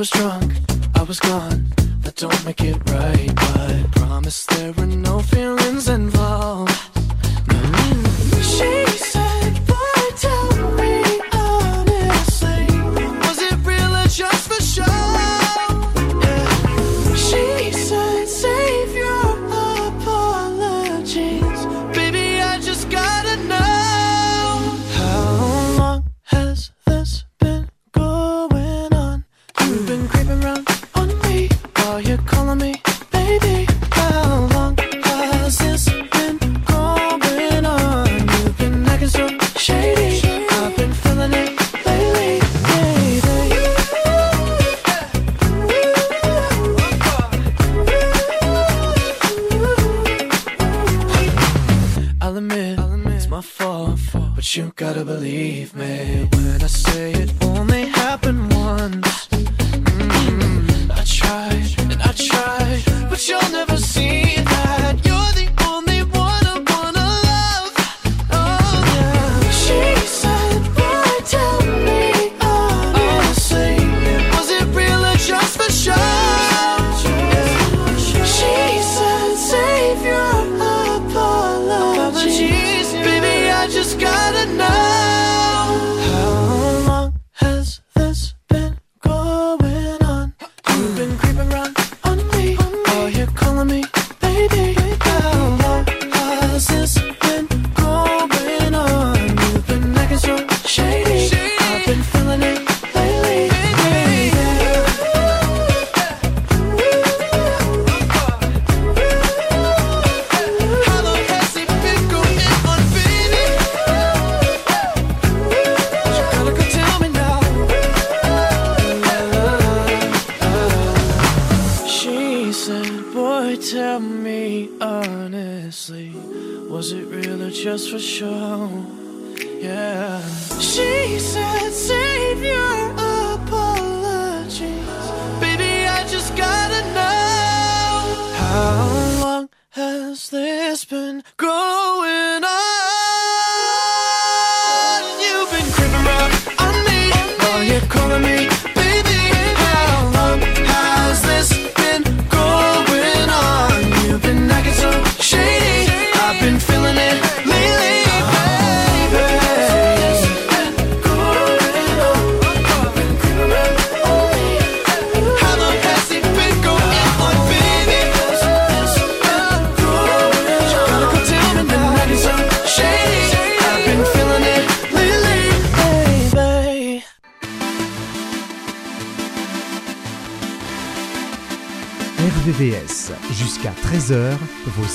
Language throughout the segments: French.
was strong.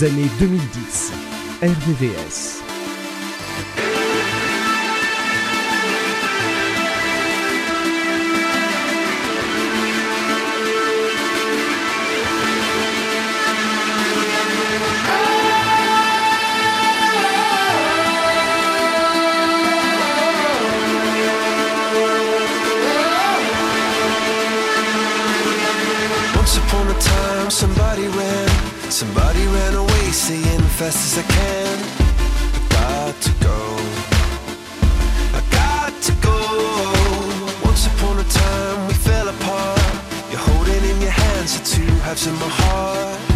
années 2010. RVVS. fast as I can. I got to go. I got to go. Once upon a time we fell apart. You're holding in your hands the two halves of my heart.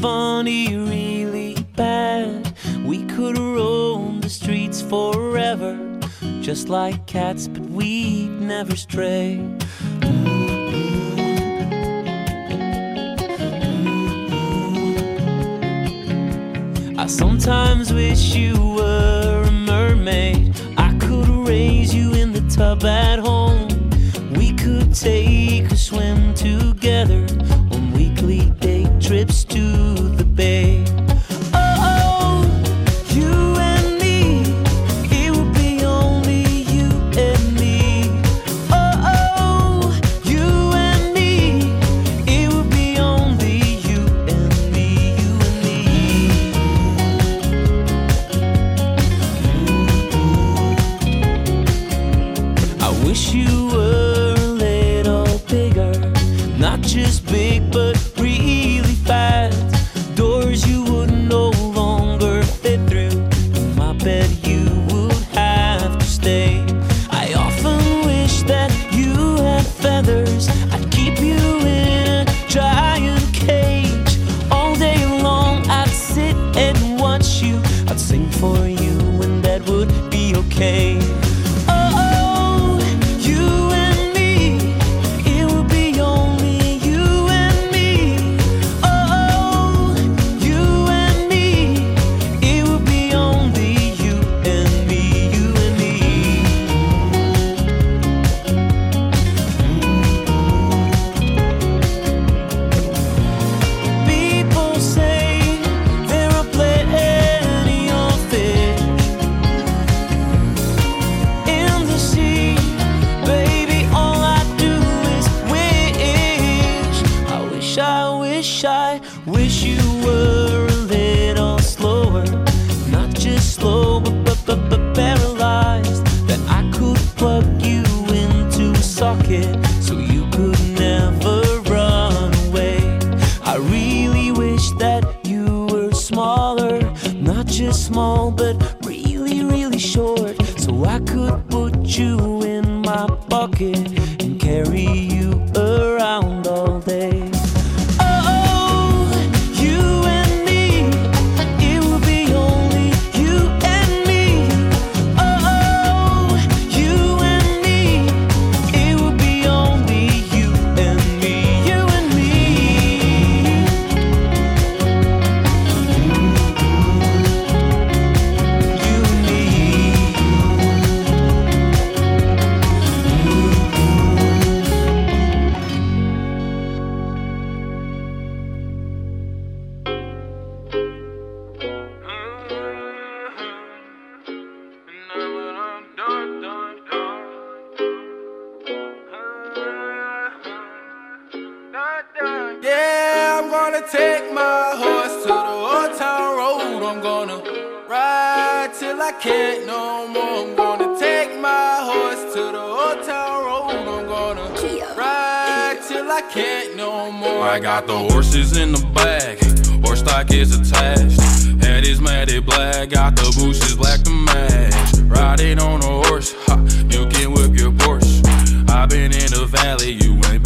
funny, really bad. We could roam the streets forever, just like cats, but we'd never stray. I sometimes wish you were a mermaid. I could raise you in the tub at home. We could take a swim together on weekly day trips to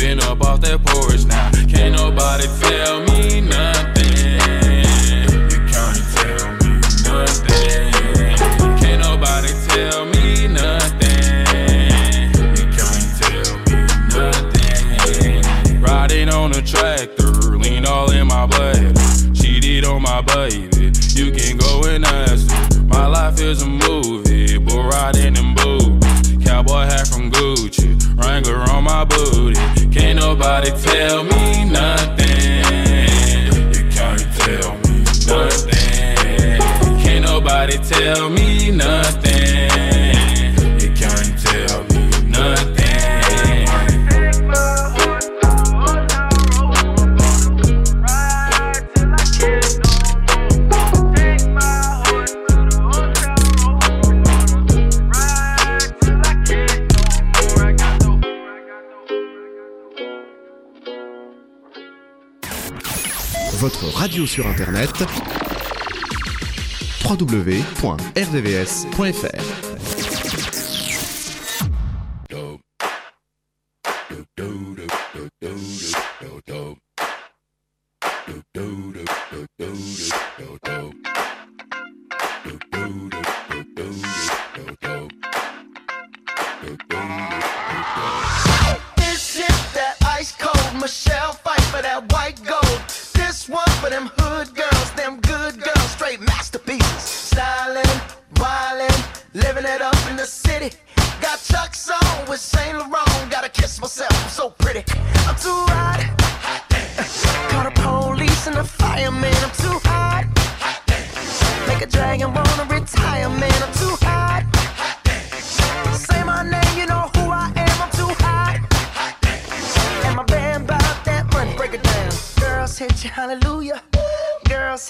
Been up off that porch now. Can't nobody tell me nothing. Votre radio sur Internet www.rdvs.fr.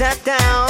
sat down.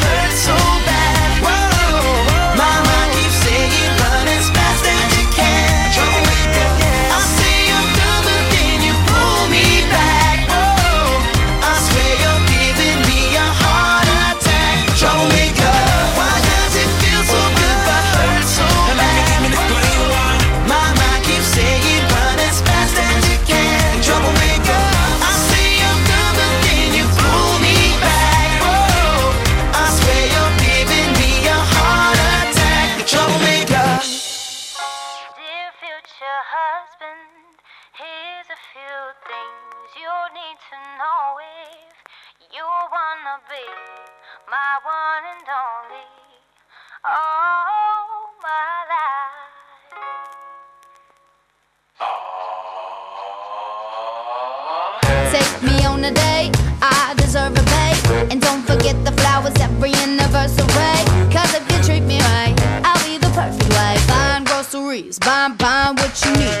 gonna be my one and only all my life. Take me on a date, I deserve a date, and don't forget the flowers every anniversary. Cause if you treat me right, I'll be the perfect wife. Buying groceries, buying, buying what you need.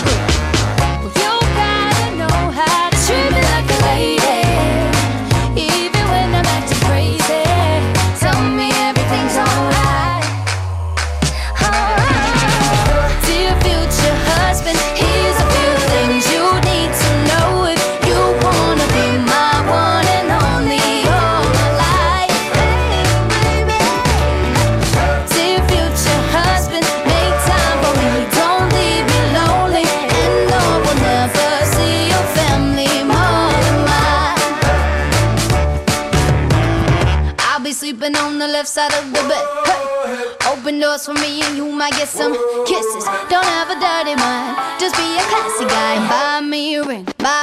side of the bed. Hey. Open doors for me and you might get some kisses. Don't have a dirty mind, just be a classy guy. and Buy me a ring. Buy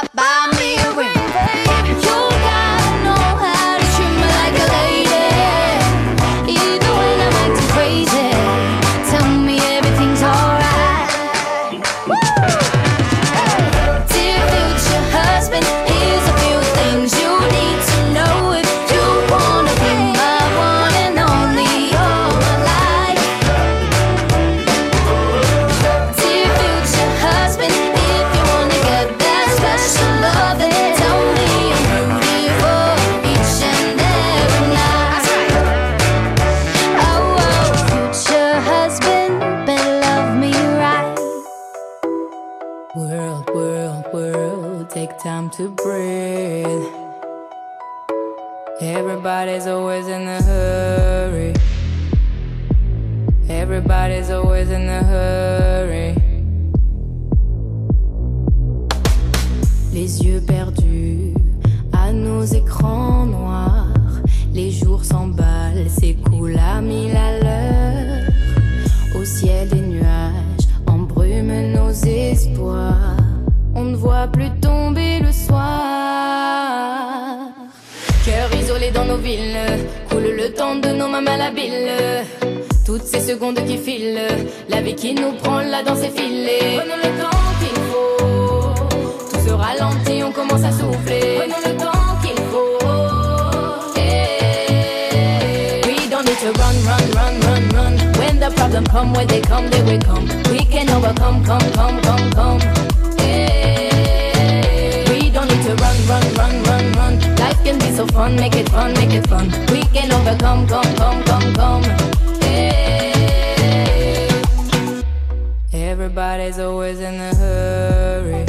Everybody's always in a hurry.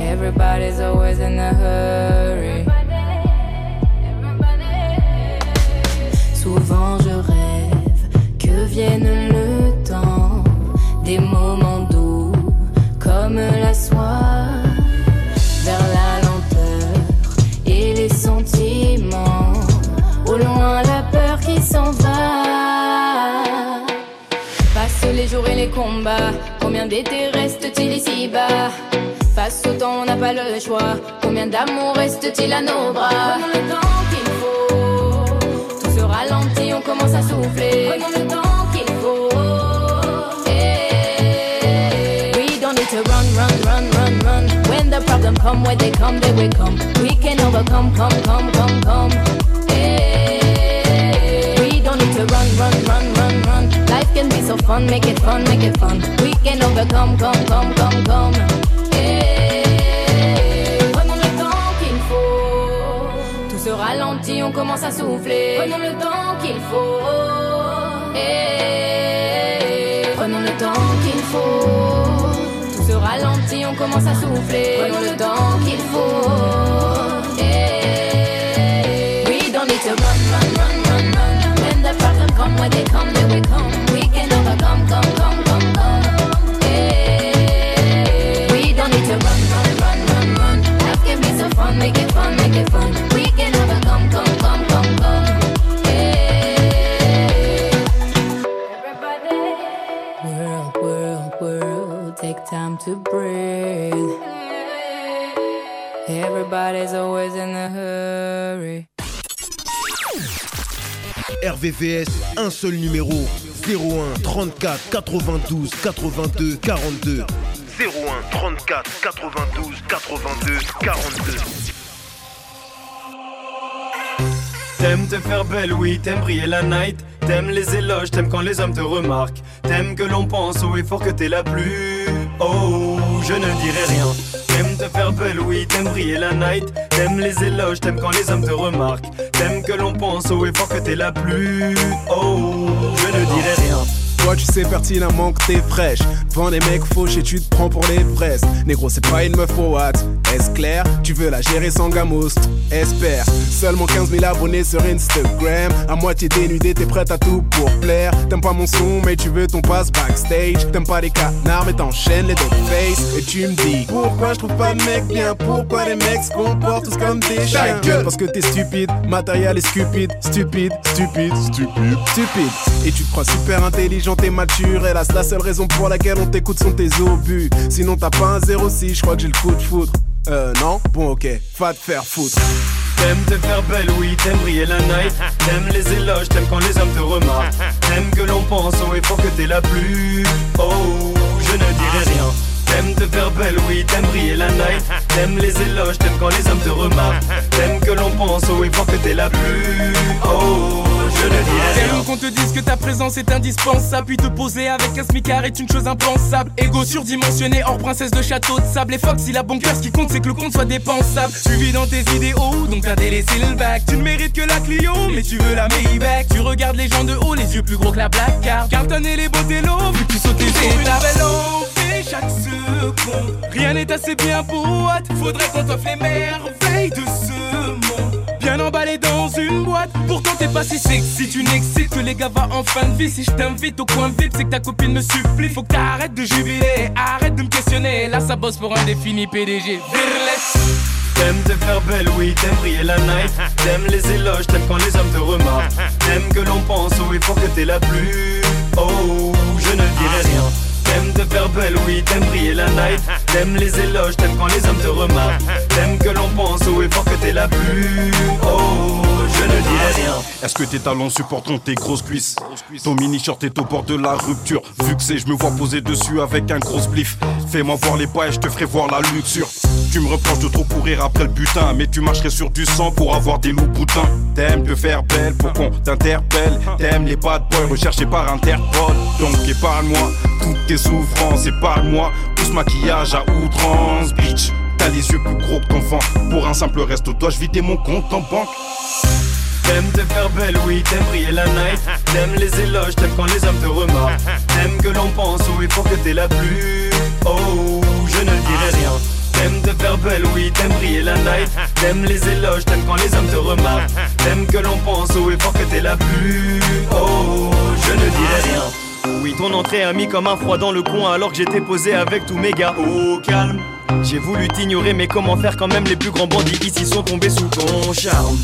Everybody's always in a hurry. Souvent je rêve que vienne le temps des moments doux comme la Combien d'été reste-t-il ici-bas? Face au temps, on n'a pas le choix. Combien d'amour reste-t-il à nos bras? Prenons le temps qu'il faut. Tout se ralentit, on commence à souffler. Prenons le temps qu'il faut. Eh. We don't need to run, run, run, run, run. When the problem come, when they come, they will come. We can overcome, come, come, come, come. Eh. We don't need to run, run, run, run, run. Life can be so fun, make it fun, make it fun. We can overcome, come, come, come, come. Prenons le temps qu'il faut. Tout se ralentit, on commence à souffler. Prenons le temps qu'il faut. Eh. Prenons le temps qu'il faut. Tout se ralentit, on commence à souffler. Prenons le temps qu'il faut. Eh. We don't need to run, run, run, run, run. When the problem come, when they come, they will come. Un seul numéro 01 34 92 82 42. 01 34 92 82 42. T'aimes te faire belle, oui, t'aimes briller la night. T'aimes les éloges, t'aimes quand les hommes te remarquent. T'aimes que l'on pense haut et fort que t'es la plus. Oh, je ne dirai rien. T'aimes te faire belle, oui, t'aimes briller la night. T'aimes les éloges, t'aimes quand les hommes te remarquent. T'aimes que l'on pense haut et fort que t'es la plus. Oh, je ne dirai rien. Toi tu sais pertinemment que t'es fraîche. Devant les mecs fauches et tu te prends pour les fraises Négro c'est pas une meuf au what Est-ce clair? Tu veux la gérer sans gamos Espère. Seulement 15 000 abonnés sur Instagram. À moitié dénudé t'es prête à tout pour plaire. T'aimes pas mon son mais tu veux ton passe backstage. T'aimes pas les canards mais t'enchaînes les dog face. Et tu me dis Pourquoi je trouve pas de mec bien? Pourquoi les mecs se comportent tous comme des chiens? Parce que t'es stupide. Matériel est stupide. Stupide Stupide Stupide Stupide. Et tu te crois super intelligent t'es mature Hélas la seule raison pour laquelle on t'écoute sont tes obus Sinon t'as pas un 06 je crois que j'ai le coup de foudre Euh non? Bon ok Va te faire foutre T'aimes te faire belle, oui, t'aimes briller la night. T'aimes les éloges, t'aimes quand les hommes te remarquent. T'aimes que l'on pense haut et fort que t'es la plus. Oh, je ne dirai rien. T'aimes te faire belle, oui, t'aimes briller la night. T'aimes les éloges, t'aimes quand les hommes te remarquent. T'aimes que l'on pense haut et fort que t'es la plus. Oh, je ne dirai rien. T'aimes qu'on te dise que ta présence est indispensable Puis te poser avec un smicard est une chose impensable Ego surdimensionné hors princesse de château de sable Et Fox il a bon cœur ce qui compte c'est que le compte soit dépensable Tu vis dans tes idéaux donc t'as délaissé le bac Tu ne mérites que la Clio mais tu veux la Maybach Tu regardes les gens de haut les yeux plus gros que la black Carlton et les beaux vu que tu sautes tes étapes et chaque seconde Rien n'est assez bien pour what Faudrait qu'on t'offre les merveilles de ce monde Bien emballé dans une boîte Pourtant t'es pas si sexy Tu n'excites que les gars va en fin de vie Si je t'invite au coin VIP C'est que ta copine me supplie Faut que t'arrêtes de jubiler Arrête de me questionner Là ça bosse pour un défini PDG. Virles. T'aimes te faire belle, oui, t'aimes briller la night. T'aimes les éloges, t'aimes quand les hommes te remarquent. T'aimes que l'on pense au effort que t'es la plus. Oh, je ne dirai rien. T'aimes te faire belle, oui, t'aimes briller la night. T'aimes les éloges, t'aimes quand les hommes te remarquent. T'aimes que l'on pense au effort que t'es la plus. Rien. Est-ce que tes talons supporteront tes grosses cuisses? Ton mini short est au bord de la rupture. Vu que c'est, je me vois poser dessus avec un gros spliff. Fais-moi voir les pas et je te ferai voir la luxure. Tu me reproches de trop courir après le butin, mais tu marcherais sur du sang pour avoir des loups boutins. T'aimes te faire belle pour qu'on t'interpelle. T'aimes les bad boys recherchés par Interpol. Donc épargne-moi toutes tes souffrances, épargne-moi tout ce maquillage à outrance, bitch. T'as les yeux plus gros que ton vent. Pour un simple resto, dois-je vider mon compte en banque T'aimes te faire belle, oui, t'aimes briller la night. T'aimes les éloges, t'aimes quand les hommes te remarquent. T'aimes que l'on pense au effort que t'es la plus. Oh, je ne dirai rien. T'aimes te faire belle, oui, t'aimes briller la night. T'aimes les éloges, t'aimes quand les hommes te remarquent. T'aimes que l'on pense au effort que t'es la plus. Oh, je ne dirai rien. Oui, ton entrée a mis comme un froid dans le coin alors que j'étais posé avec tous mes gars. Oh, calme. J'ai voulu t'ignorer, mais comment faire quand même les plus grands bandits ici sont tombés sous ton charme?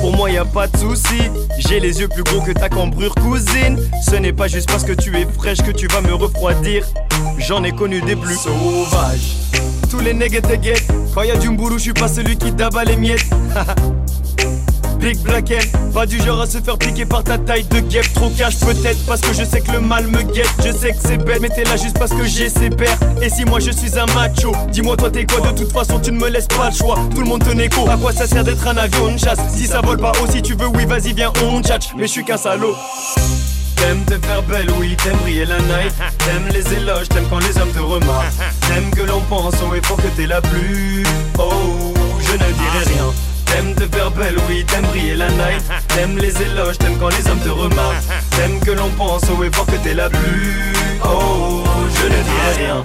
Pour moi, y a pas de souci. J'ai les yeux plus gros que ta cambrure cousine. Ce n'est pas juste parce que tu es fraîche que tu vas me refroidir. J'en ai connu des plus sauvages. Tous les nègres étaient guettes. Quand y a du mboulou, je suis pas celui qui tabat les miettes. Big Black pas du genre à se faire piquer par ta taille de guêpe. Trop cash peut-être parce que je sais que le mal me guette. Je sais que c'est bête mais t'es là juste parce que j'ai ses pères. Et si moi je suis un macho Dis-moi toi t'es quoi? De toute façon tu ne me laisses pas le choix. Tout le monde te négo. À quoi ça sert d'être un avion de chasse? Si ça vole pas haut si tu veux oui vas-y viens on tchatch Mais je suis qu'un salaud. T'aimes te faire belle, oui, t'aimes briller la night. T'aimes les éloges, t'aimes quand les hommes te remarquent. T'aimes que l'on pense au effort que t'es la plus Oh, je ne dirai rien T'aimes te faire belle, oui, t'aimes briller la night T'aimes les éloges, t'aimes quand les hommes te remarquent T'aimes que l'on pense au effort que t'es la plus Oh, je ne dirai rien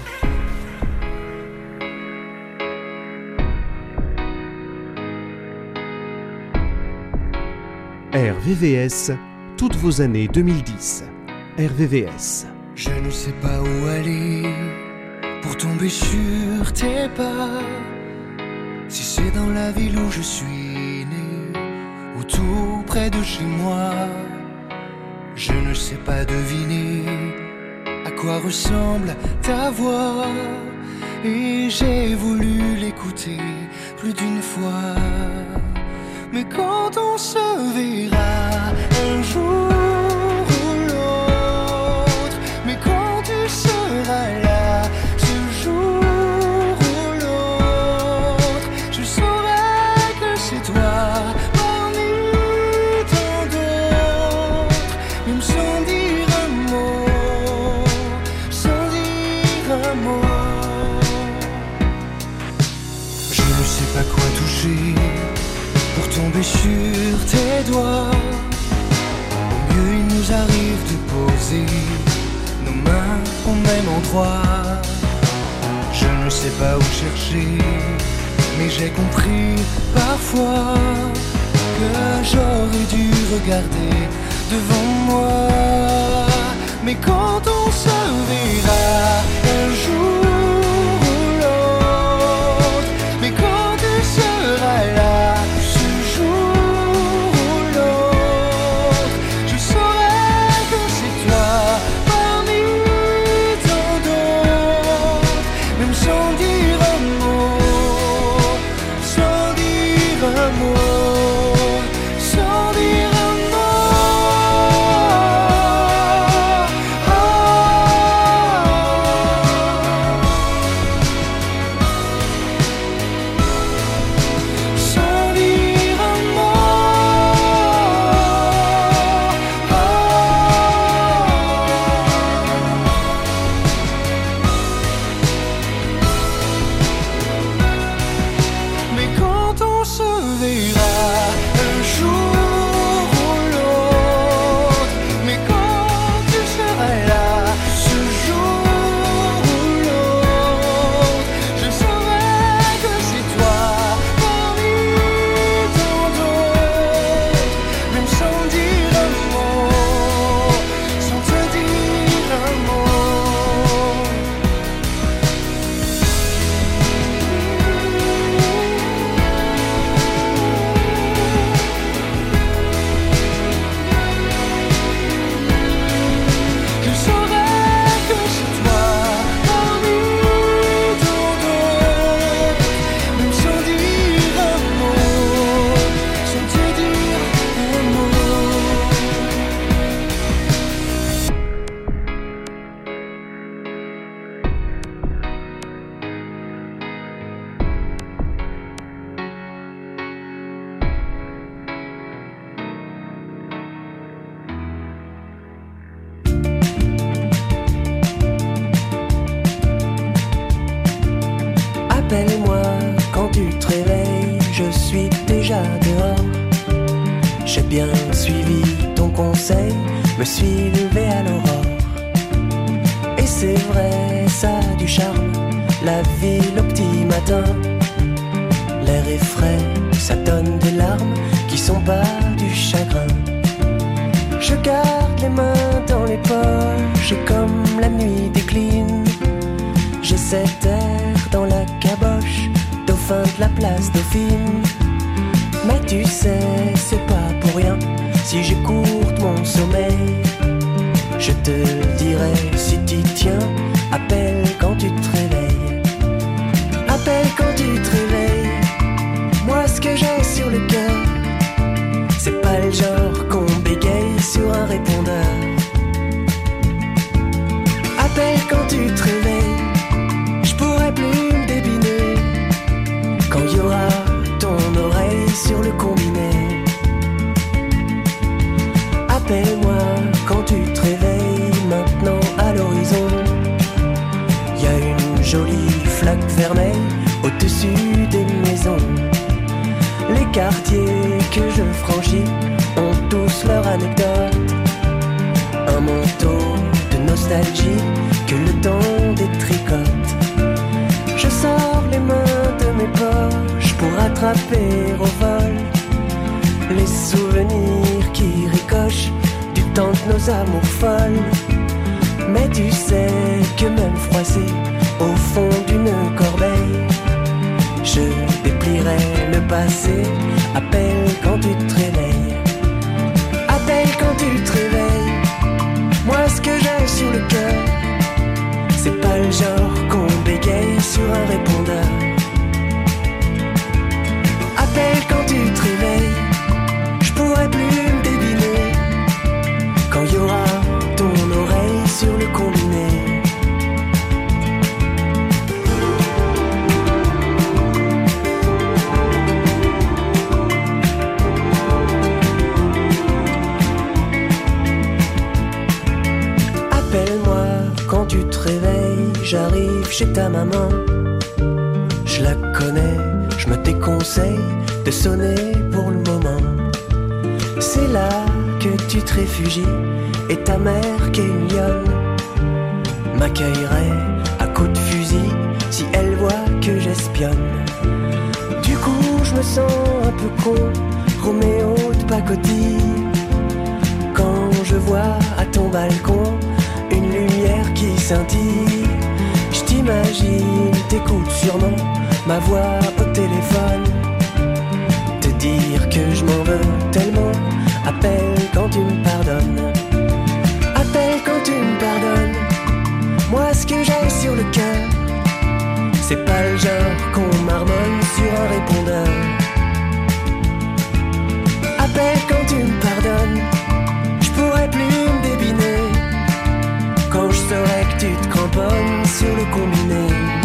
RVVS, toutes vos années 2010. RVVS. Je ne sais pas où aller pour tomber sur tes pas. Si c'est dans la ville où je suis né, ou tout près de chez moi, je ne sais pas deviner à quoi ressemble ta voix. Et j'ai voulu l'écouter plus d'une fois. Mais quand on se verra un jour Je ne sais pas où chercher, mais j'ai compris parfois que j'aurais dû regarder devant moi. Mais quand on se verra un jour tu te réveilles maintenant à l'horizon. Y a une jolie flaque vermeille au-dessus des maisons. Les quartiers que je franchis ont tous leur anecdote. Un manteau de nostalgie que le temps détricote. Je sors les mains de mes poches pour attraper au vol les souvenirs nos amours folles. Mais tu sais que même froissé au fond d'une corbeille, je déplierai le passé. Appelle quand tu te réveilles. Appelle quand tu te réveilles. Moi, ce que j'ai sur le cœur, c'est pas le genre qu'on bégaye sur un répondeur. Appelle quand tu te réveilles. J'arrive chez ta maman. Je la connais, je me déconseille de sonner pour le moment. C'est là que tu te réfugies et ta mère qui est une lionne m'accueillerait à coups de fusil si elle voit que j'espionne. Du coup, je me sens un peu con, Roméo de pacotille. Quand je vois à ton balcon une lumière qui scintille, je t'imagine, t'écoutes sûrement ma voix au téléphone. Te dire que je m'en veux tellement, appelle quand tu me pardonnes. Appelle quand tu me pardonnes. Moi, ce que j'ai sur le cœur, c'est pas le genre qu'on marmonne sur un répondeur. Saurais que tu te cramponnes sur le combiné.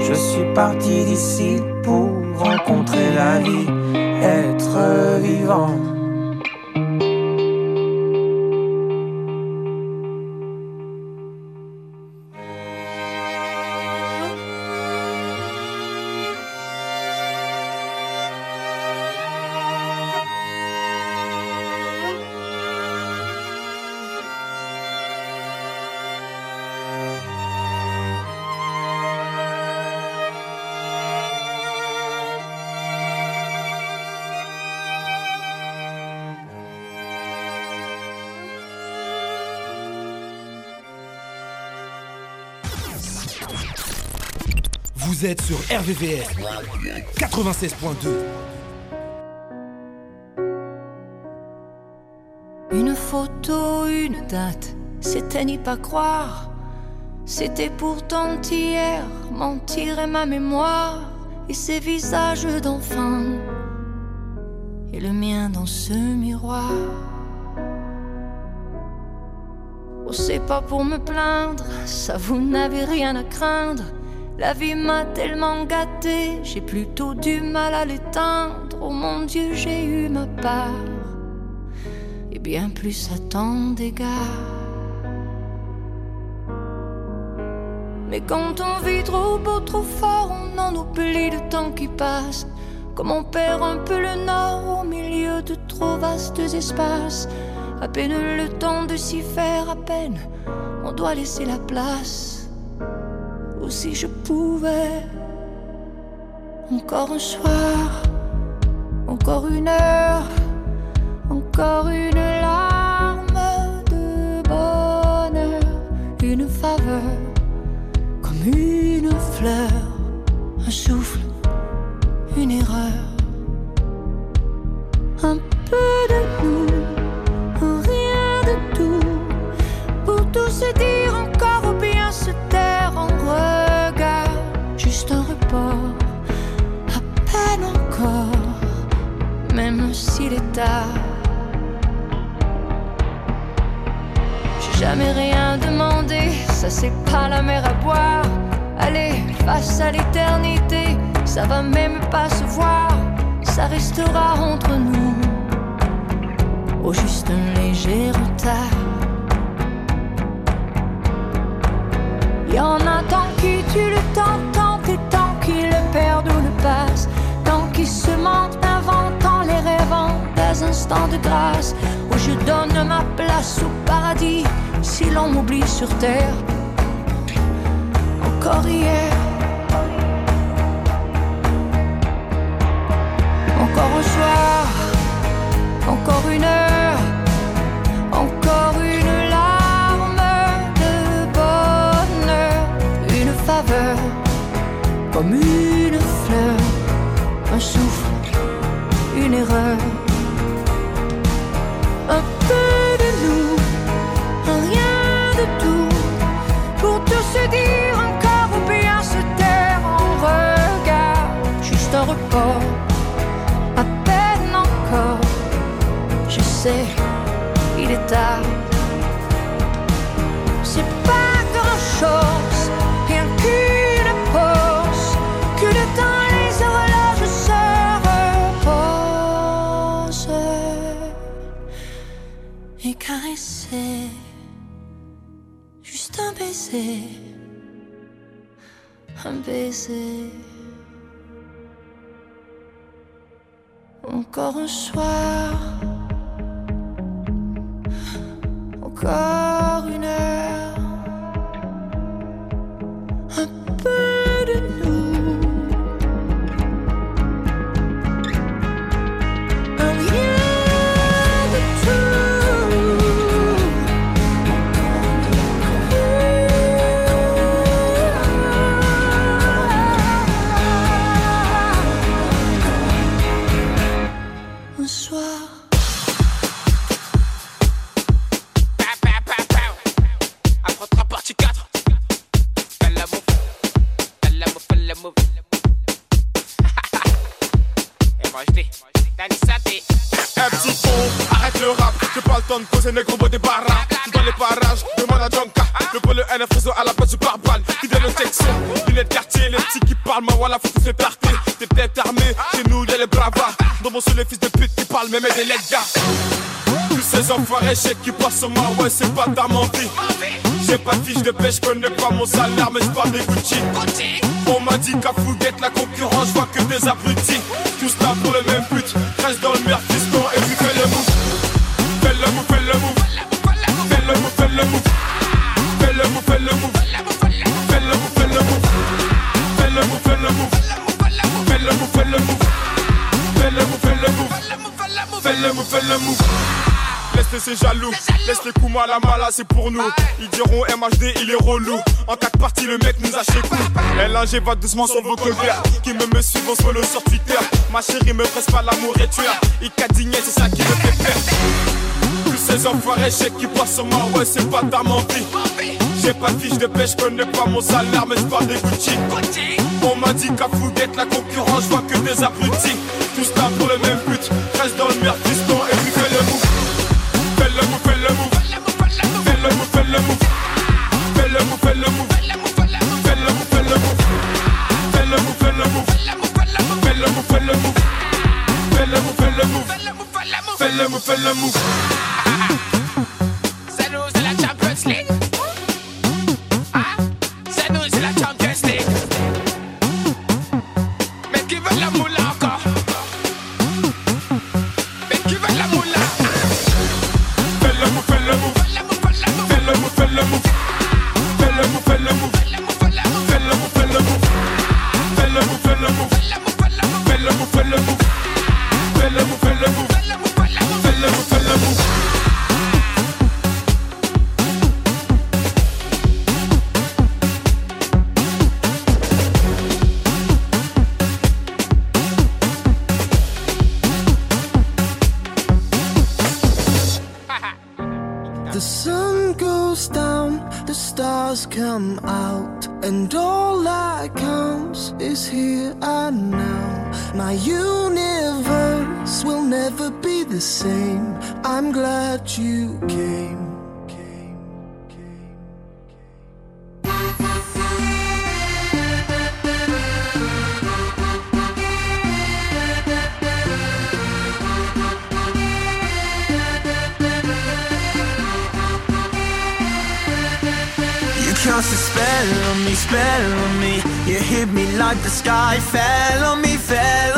Je suis parti d'ici pour rencontrer la vie, être vivant. Sur RVVS 96.2. Une photo, une date, c'était n'y pas croire. C'était pourtant hier, mentir est ma mémoire. Et ces visages d'enfants, et le mien dans ce miroir. Oh, c'est pas pour me plaindre, ça vous n'avez rien à craindre. La vie m'a tellement gâté, j'ai plutôt du mal à l'éteindre. Oh mon Dieu, j'ai eu ma part, et bien plus à tant d'égards. Mais quand on vit trop beau, trop fort, on en oublie le temps qui passe. Comme on perd un peu le nord au milieu de trop vastes espaces. À peine le temps de s'y faire, à peine on doit laisser la place. Si je pouvais, encore un soir, encore une heure, encore une larme de bonheur, une faveur, comme une fleur, est tard. J'ai jamais rien demandé, ça c'est pas la mer à boire. Allez, face à l'éternité, ça va même pas se voir, ça restera entre nous. Au juste un léger retard. Y en a tant qui tuent le temps, tant et tant qui le perdent ou le passent, tant qui se mentent, inventant rêvant des instants de grâce, où je donne ma place au paradis, si l'on m'oublie sur terre. Encore hier, encore un soir, encore une heure, encore une larme de bonheur, une faveur, comme une fleur, un souffle, une erreur, un peu de nous, rien de tout, pour tout se dire encore ou bien se taire en regard, juste un report, à peine encore, je sais, il est tard. C'est pas un baiser. Encore un soir, encore une heure, Ces enfoirés chèques qui passent moi, ouais c'est pas ta menti J'ai pas de fiche de pêche, connais pas mon salaire mais j'parle des Gucci. On m'a dit qu'à Fouguette la concurrence, j'vois que des abrutis. Tous là pour le même but, reste dans le merde fiston et puis fais le move Fais le move, fais le move Fais le move, fais le move Fais le move, fais le move Fais le move, fais le move Fais le move, fais le move Fais le move, fais le move Fais le move, fais le move Fais le move, fais le move Laisse ces jaloux, laisse les coups mal à mala, c'est pour nous. Ils diront MHD, il est relou. En quatre parties, le mec nous a chez coup. LNG va doucement sur vos colères. Qui me me suivent, on follow sur Twitter. Ma chérie me presse pas l'amour et tu cadigné, c'est ça qui me fait peur. Tous ces enfoirés chèques qui passent sur moi, ouais, c'est pas ta menti. J'ai pas de fiche de pêche, connais pas mon salaire, mais j'parle des Gucci. On m'a dit qu'à Fouguette, la concurrence, je vois que des abrutis. Tous là pour le même but, reste dans le merde, fiston, et le move, fais le move. Fais le move, fais le move. Fais le move, fais le move. Fais le move, fais le move. Fais le move, fais le move. Fais le move, fais le move. Fais le move, fais le move. C'est nous, c'est la Champions League. Ah, be the same. I'm glad you came. You cast a spell on me, spell on me. You hit me like the sky fell on me, fell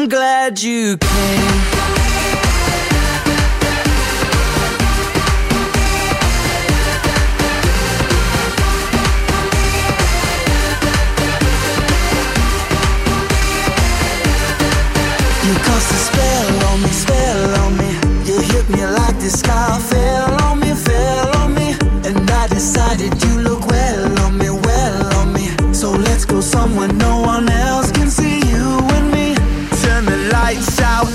I'm glad you came. You cast a spell on me, spell on me. You hit me like the sky fell on me, fell on me. And I decided you look well on me, well on me. So let's go somewhere no one else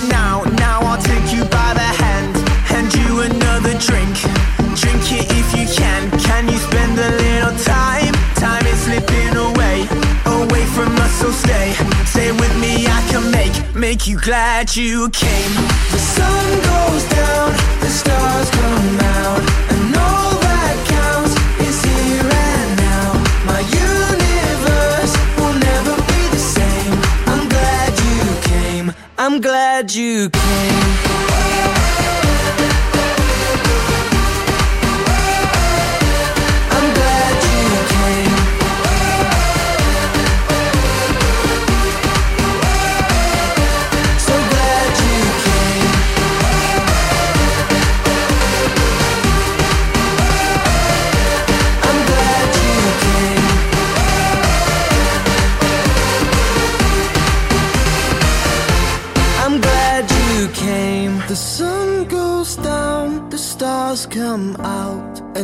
now, now I'll take you by the hand, hand you another drink. Drink it if you can. Can you spend a little time? Time is slipping away, away from us, so stay. Stay with me, I can make, make you glad you came. The sun goes down, the stars come out. I'm glad you came.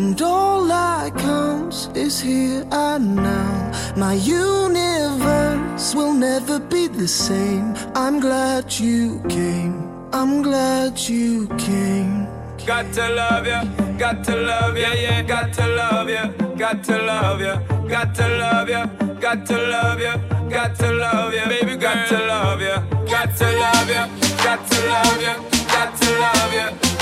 And all that counts is here and now. My universe will never be the same. I'm glad you came. I'm glad you came. Got to love ya, got to love ya, yeah, got to love ya, got to love ya, got to love ya, got to love ya, got to love ya, baby, got to love ya, got to love ya, got to love ya, got to love ya,